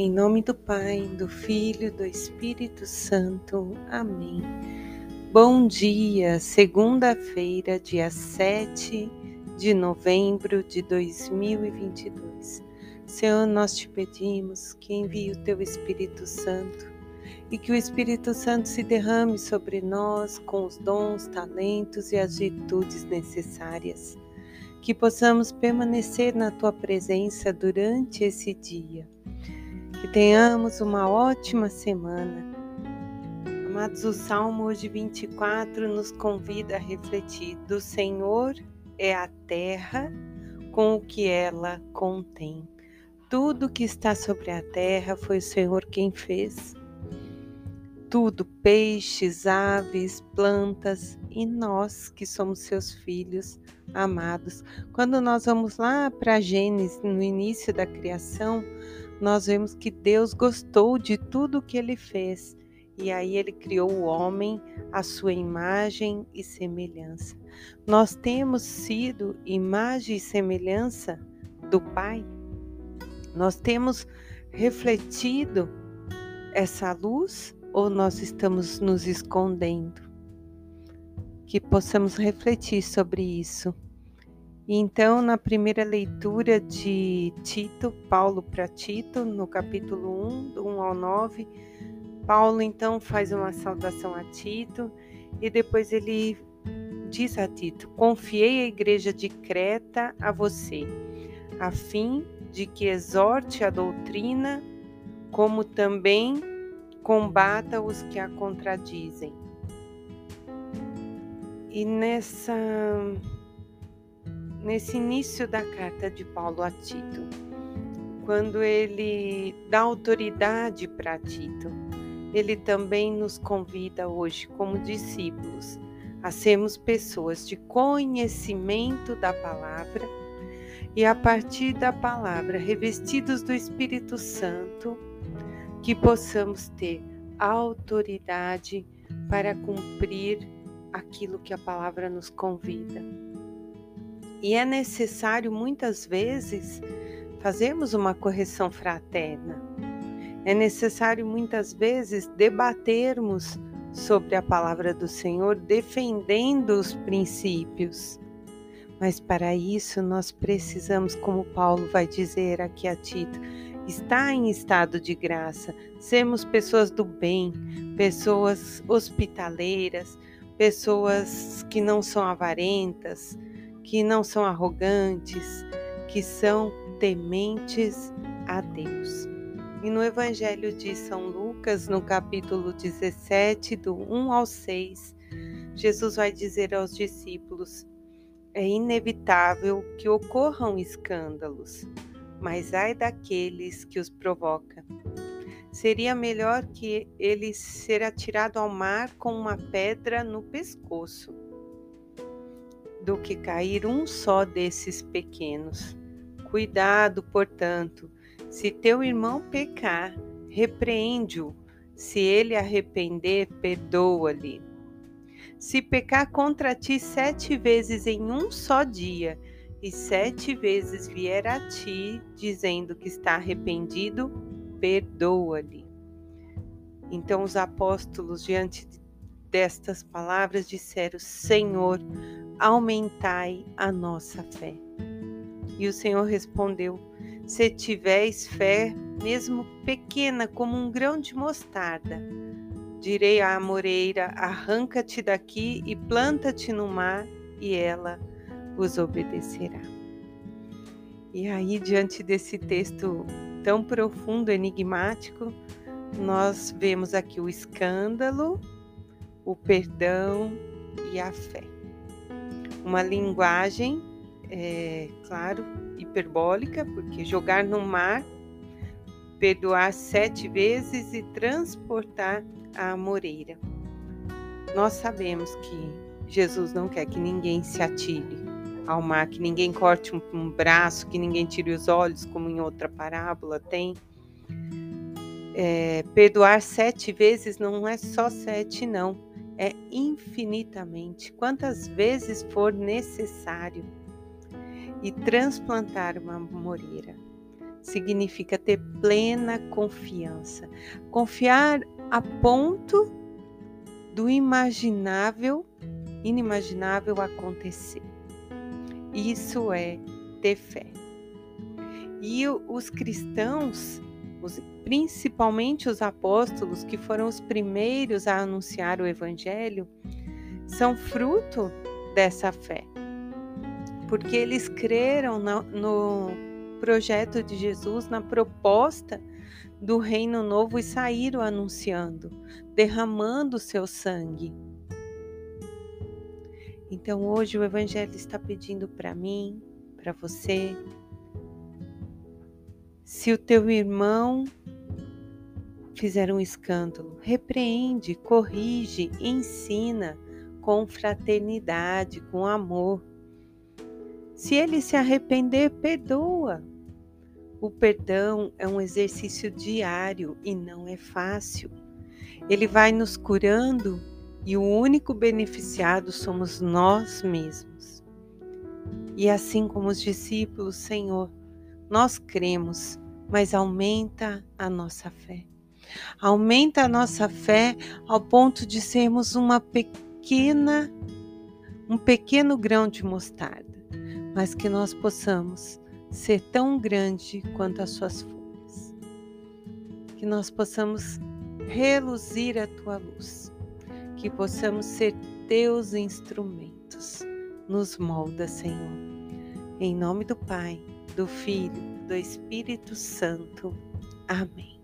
Em nome do Pai, do Filho, do Espírito Santo. Amém. Bom dia, segunda-feira, dia 7 de novembro de 2022. Senhor, nós te pedimos que envie o teu Espírito Santo e que o Espírito Santo se derrame sobre nós com os dons, talentos e atitudes necessárias. Que possamos permanecer na tua presença durante esse dia que tenhamos uma ótima semana. Amados, o Salmo hoje 24 nos convida a refletir: do Senhor é a terra com o que ela contém. Tudo que está sobre a terra foi o Senhor quem fez. Tudo, peixes, aves, plantas e nós que somos seus filhos amados. Quando nós vamos lá para Gênesis, no início da criação, nós vemos que Deus gostou de tudo que ele fez. E aí ele criou o homem à sua imagem e semelhança. Nós temos sido imagem e semelhança do Pai. Nós temos refletido essa luz ou nós estamos nos escondendo? Que possamos refletir sobre isso. Então, na primeira leitura de Tito, Paulo para Tito, no capítulo 1, do 1 ao 9, Paulo então faz uma saudação a Tito e depois ele diz a Tito: Confiei a igreja de Creta a você, a fim de que exorte a doutrina, como também combata os que a contradizem. E nessa nesse início da carta de Paulo a Tito, quando ele dá autoridade para Tito, ele também nos convida hoje, como discípulos, a sermos pessoas de conhecimento da palavra e, a partir da palavra, revestidos do Espírito Santo, que possamos ter autoridade para cumprir aquilo que a palavra nos convida. E é necessário muitas vezes fazermos uma correção fraterna. É necessário muitas vezes debatermos sobre a palavra do Senhor, defendendo os princípios. Mas para isso nós precisamos, como Paulo vai dizer aqui a Tito, estar em estado de graça, sermos pessoas do bem, pessoas hospitaleiras, pessoas que não são avarentas, que não são arrogantes, que são tementes a Deus. E no Evangelho de São Lucas, no capítulo 17, do 1 ao 6, Jesus vai dizer aos discípulos: É inevitável que ocorram escândalos, mas ai daqueles que os provoca. Seria melhor que ele ser atirado ao mar com uma pedra no pescoço do que cair um só desses pequenos. Cuidado, portanto, se teu irmão pecar, repreende-o. Se ele arrepender, perdoa-lhe. Se pecar contra ti sete vezes em um só dia, e sete vezes vier a ti, dizendo que está arrependido, perdoa-lhe. Então os apóstolos, diante destas palavras, disseram: Senhor, aumentai a nossa fé. E o Senhor respondeu: Se tivéis fé, mesmo pequena como um grão de mostarda, direi à amoreira: arranca-te daqui e planta-te no mar, e ela vos obedecerá. E aí, diante desse texto tão profundo, enigmático, nós vemos aqui o escândalo, o perdão e a fé uma linguagem, é, claro, hiperbólica, porque jogar no mar, perdoar sete vezes e transportar a moreira. Nós sabemos que Jesus não quer que ninguém se atire ao mar, que ninguém corte um, um braço, que ninguém tire os olhos, como em outra parábola tem. É, perdoar sete vezes não é só sete, não é infinitamente, quantas vezes for necessário, e transplantar uma moreira. significa ter plena confiança. Confiar a ponto do imaginável, inimaginável acontecer. Isso é ter fé. E os cristãos, os, principalmente os apóstolos, que foram os primeiros a anunciar o evangelho, são fruto dessa fé. Porque eles creram no, no projeto de Jesus, na proposta do reino novo e saíram anunciando, derramando o seu sangue. Então hoje o Evangelho está pedindo para mim, para você, se o teu irmão fizer um escândalo, repreende, corrige, ensina com fraternidade, com amor. Se ele se arrepender, perdoa. O perdão é um exercício diário e não é fácil. Ele vai nos curando e o único beneficiado somos nós mesmos. E assim como os discípulos, Senhor, nós cremos, mas aumenta a nossa fé. Aumenta a nossa fé ao ponto de sermos uma pequena um pequeno grão de mostarda mas que nós possamos ser tão grande quanto as suas folhas. Que nós possamos reluzir a tua luz, que possamos ser teus instrumentos. Nos molda, Senhor. Em nome do Pai, do Filho, do Espírito Santo. Amém.